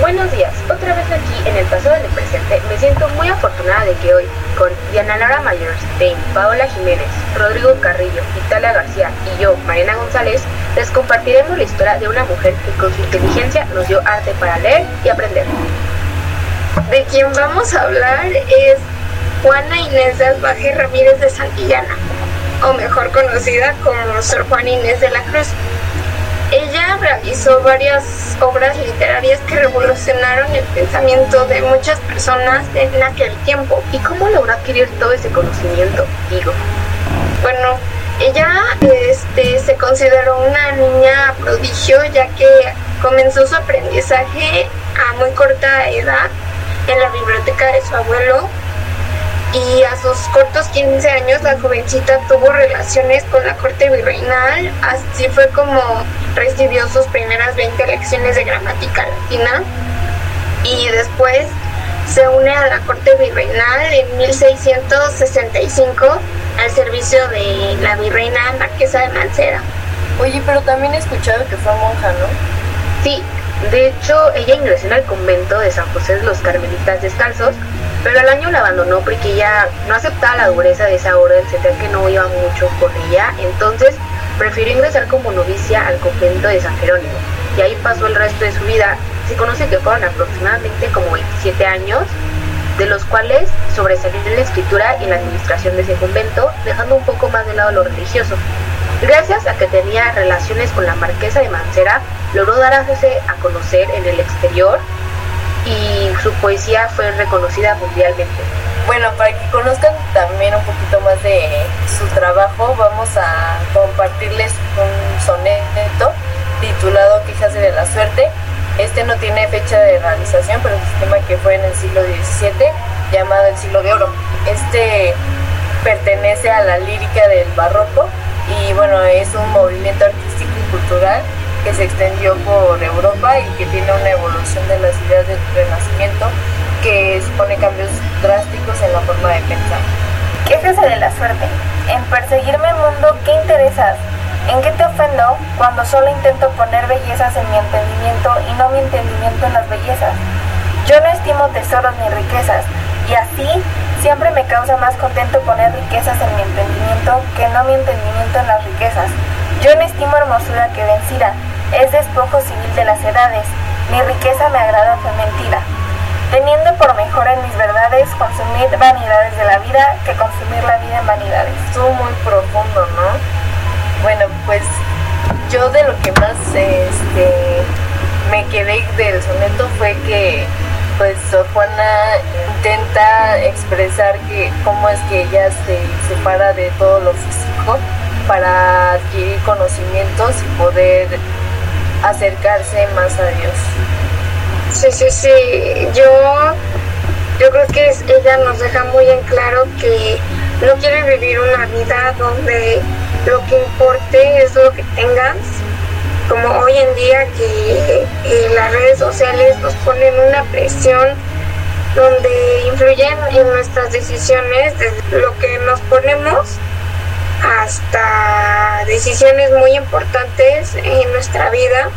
Buenos días, otra vez aquí en el pasado del presente me siento muy afortunada de que hoy, con Diana Laura Mayers, Dane, Paola Jiménez, Rodrigo Carrillo, Italia García y yo, Mariana González, les compartiremos la historia de una mujer que con su inteligencia nos dio arte para leer y aprender. De quien vamos a hablar es Juana Inés de Albaje Ramírez de Santillana, o mejor conocida como Sor Juana Inés de la Cruz. Realizó varias obras literarias que revolucionaron el pensamiento de muchas personas en aquel tiempo. ¿Y cómo logró adquirir todo ese conocimiento? Digo. Bueno, ella este, se consideró una niña prodigio ya que comenzó su aprendizaje a muy corta edad en la biblioteca de su abuelo y a sus cortos 15 años la jovencita tuvo relaciones con la corte virreinal, así fue como recibió sus primeras 20 lecciones de gramática latina y después se une a la corte virreinal en 1665 al servicio de la virreina Marquesa de Mancera. Oye, pero también he escuchado que fue monja, ¿no? Sí, de hecho ella ingresó en el convento de San José de los Carmelitas Descalzos pero al año la abandonó porque ella no aceptaba la dureza de esa orden, sentía que no iba mucho con ella, entonces prefirió ingresar como novicia al convento de San Jerónimo y ahí pasó el resto de su vida. Se conoce que fueron aproximadamente como 27 años, de los cuales sobresalió en la escritura y en la administración de ese convento, dejando un poco más de lado lo religioso. Gracias a que tenía relaciones con la marquesa de Mancera, logró darse a conocer en el exterior y su poesía fue reconocida mundialmente. Bueno, para que conozcan también un poquito más de su trabajo, vamos a compartirles un soneto titulado Quejas de la Suerte. Este no tiene fecha de realización, pero es un sistema que fue en el siglo XVII, llamado el siglo de oro. Este pertenece a la lírica del barroco y bueno, es un movimiento artístico y cultural que se extendió por Europa y que tiene una evolución de las ideas del renacimiento que supone cambios drásticos en la forma de pensar. Quéjese de la suerte. El mundo, ¿qué interesas? ¿En qué te ofendo cuando solo intento poner bellezas en mi entendimiento y no mi entendimiento en las bellezas? Yo no estimo tesoros ni riquezas, y así siempre me causa más contento poner riquezas en mi entendimiento que no mi entendimiento en las riquezas. Yo no estimo hermosura que vencida, es despojo civil de las edades. Mi riqueza me agrada fue mentira. Teniendo por mejor en mis verdades consumir vanidades de la vida que consumir la vida en vanidades. Estuvo muy profundo, ¿no? Bueno, pues yo de lo que más este, me quedé del soneto fue que pues Juana intenta expresar que cómo es que ella se separa de todo lo físico para adquirir conocimientos y poder acercarse más a Dios. Sí, sí, sí. Yo, yo creo que ella nos deja muy en claro que no quiere vivir una vida donde lo que importe es lo que tengas, como hoy en día que las redes sociales nos ponen una presión donde influyen en nuestras decisiones, desde lo que nos ponemos hasta decisiones muy importantes en nuestra vida,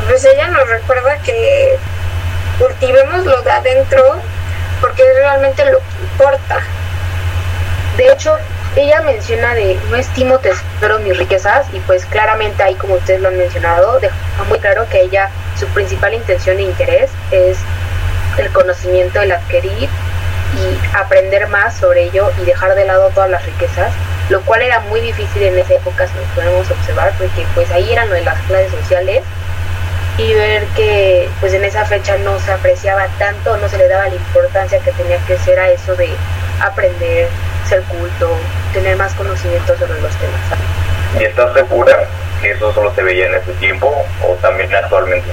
pues ella nos recuerda que cultivemos lo de adentro porque es realmente lo que importa. De hecho, ella menciona de no estimo tesoro mis riquezas y pues claramente ahí como ustedes lo han mencionado, deja muy claro que ella su principal intención e interés es el conocimiento, el adquirir y aprender más sobre ello y dejar de lado todas las riquezas lo cual era muy difícil en esa época si nos podemos observar porque pues ahí eran lo de las clases sociales y ver que pues en esa fecha no se apreciaba tanto, no se le daba la importancia que tenía que ser a eso de aprender, ser culto, tener más conocimiento sobre los temas. ¿Y estás segura que eso solo se veía en ese tiempo o también actualmente?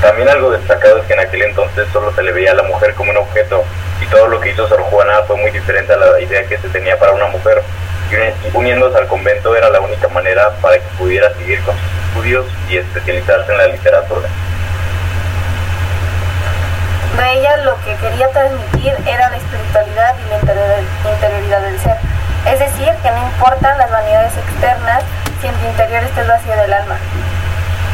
También algo destacado es que en aquel entonces solo se le veía a la mujer como un objeto y todo lo que hizo Sor Juana fue muy diferente a la idea que se tenía para una mujer. Y uniéndose al convento era la única manera para que pudiera seguir con sus estudios y especializarse en la literatura. De ella lo que quería transmitir era la espiritualidad y la interioridad del ser. Es decir, que no importan las vanidades externas si en tu interior está el vacío del alma.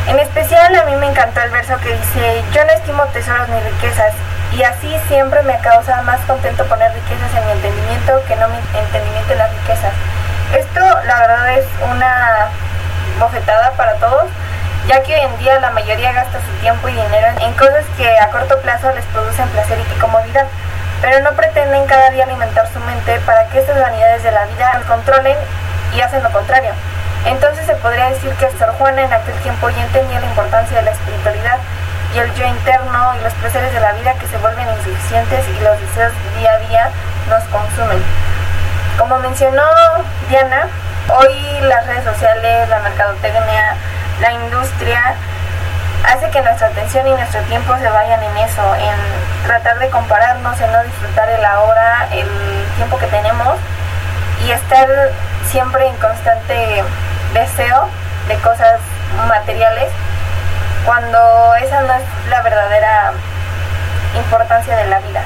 En especial a mí me encantó el verso que dice, yo no estimo tesoros ni riquezas, y así siempre me causa más contento poner riquezas en mi entendimiento que no mi entendimiento en las riquezas. Esto la verdad es una bofetada para todos, ya que hoy en día la mayoría gasta su tiempo y dinero en cosas que a corto plazo les producen placer y comodidad, pero no pretenden cada día alimentar su mente para que estas vanidades de la vida controlen y hacen lo contrario. Entonces se podría decir que Sor Juana en aquel tiempo ya entendía la importancia de la espiritualidad y el yo interno y los placeres de la vida que se vuelven insuficientes y los deseos día a día nos consumen. Como mencionó Diana, hoy las redes sociales, la mercadotecnia, la industria hace que nuestra atención y nuestro tiempo se vayan en eso, en tratar de compararnos, en no disfrutar el ahora, el tiempo que tenemos y estar siempre en constante deseo de cosas materiales cuando esa no es la verdadera importancia de la vida.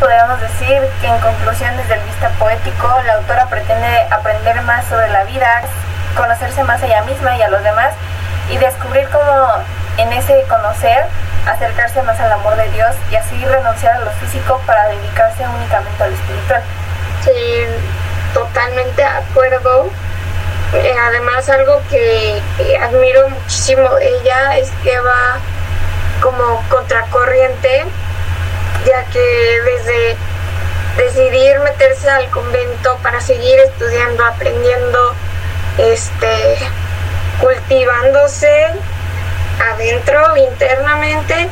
Podríamos decir que en conclusión desde el vista poético, la autora pretende aprender más sobre la vida, conocerse más a ella misma y a los demás y descubrir cómo en ese conocer acercarse más al amor de Dios y así renunciar a lo físico para dedicarse únicamente a lo espiritual. Sí, totalmente de acuerdo. Eh, además, algo que admiro muchísimo ella es que va como contracorriente, ya que desde decidir meterse al convento para seguir estudiando, aprendiendo, este, cultivándose adentro, internamente,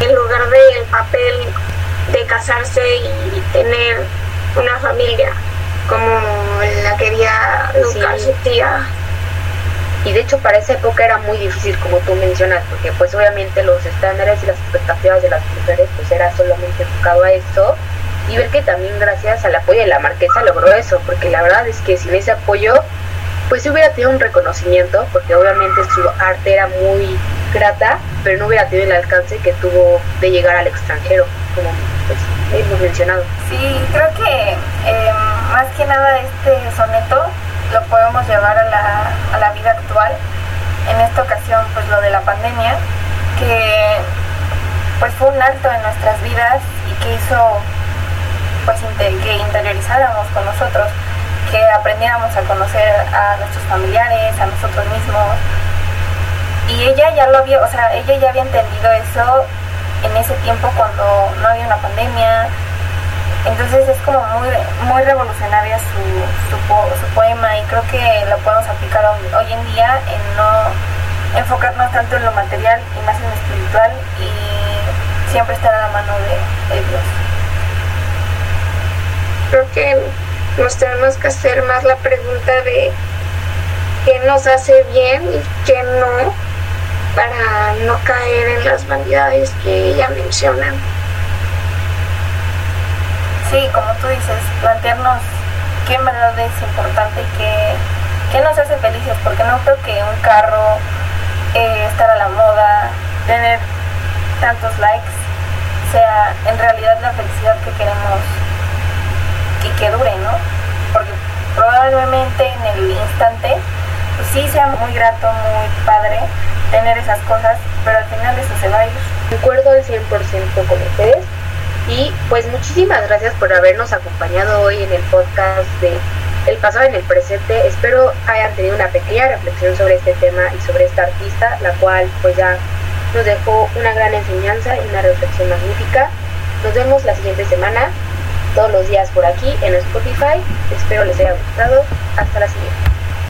en lugar del papel de casarse y tener una familia como la quería educar su tía. Y de hecho para esa época era muy difícil, como tú mencionas, porque pues obviamente los estándares y las expectativas de las mujeres pues era solamente enfocado a eso. Y ver que también gracias al apoyo de la marquesa logró eso, porque la verdad es que sin ese apoyo pues hubiera tenido un reconocimiento, porque obviamente su arte era muy grata, pero no hubiera tenido el alcance que tuvo de llegar al extranjero, como pues, hemos mencionado. Sí, creo que em, más que nada este soneto lo podemos llevar a la, a la vida actual. En esta ocasión, pues lo de la pandemia, que pues fue un alto en nuestras vidas y que hizo pues que interiorizáramos con nosotros que aprendiéramos a conocer a nuestros familiares, a nosotros mismos. Y ella ya lo había, o sea, ella ya había entendido eso en ese tiempo cuando no había una pandemia. Entonces es como muy, muy revolucionaria su, su, poema y creo que lo podemos aplicar hoy, en día en no enfocarnos tanto en lo material y más en lo espiritual y siempre estar a la mano de, de Dios. Creo que nos tenemos que hacer más la pregunta de qué nos hace bien y qué no para no caer en las vanidades que ella menciona. Sí, como tú dices, plantearnos qué en verdad es importante y qué, qué nos hace felices, porque no creo que un carro, eh, estar a la moda, tener tantos likes, sea en realidad la felicidad que queremos y que dure, ¿no? Porque probablemente en el instante, pues sí sea muy grato, muy padre tener esas cosas, pero al final eso se va a ir. Recuerdo al 100% con ustedes y pues muchísimas gracias por habernos acompañado hoy en el podcast de El pasado en el presente. Espero hayan tenido una pequeña reflexión sobre este tema y sobre esta artista, la cual pues ya nos dejó una gran enseñanza y una reflexión magnífica. Nos vemos la siguiente semana todos los días por aquí en Spotify. Espero les haya gustado. Hasta la siguiente.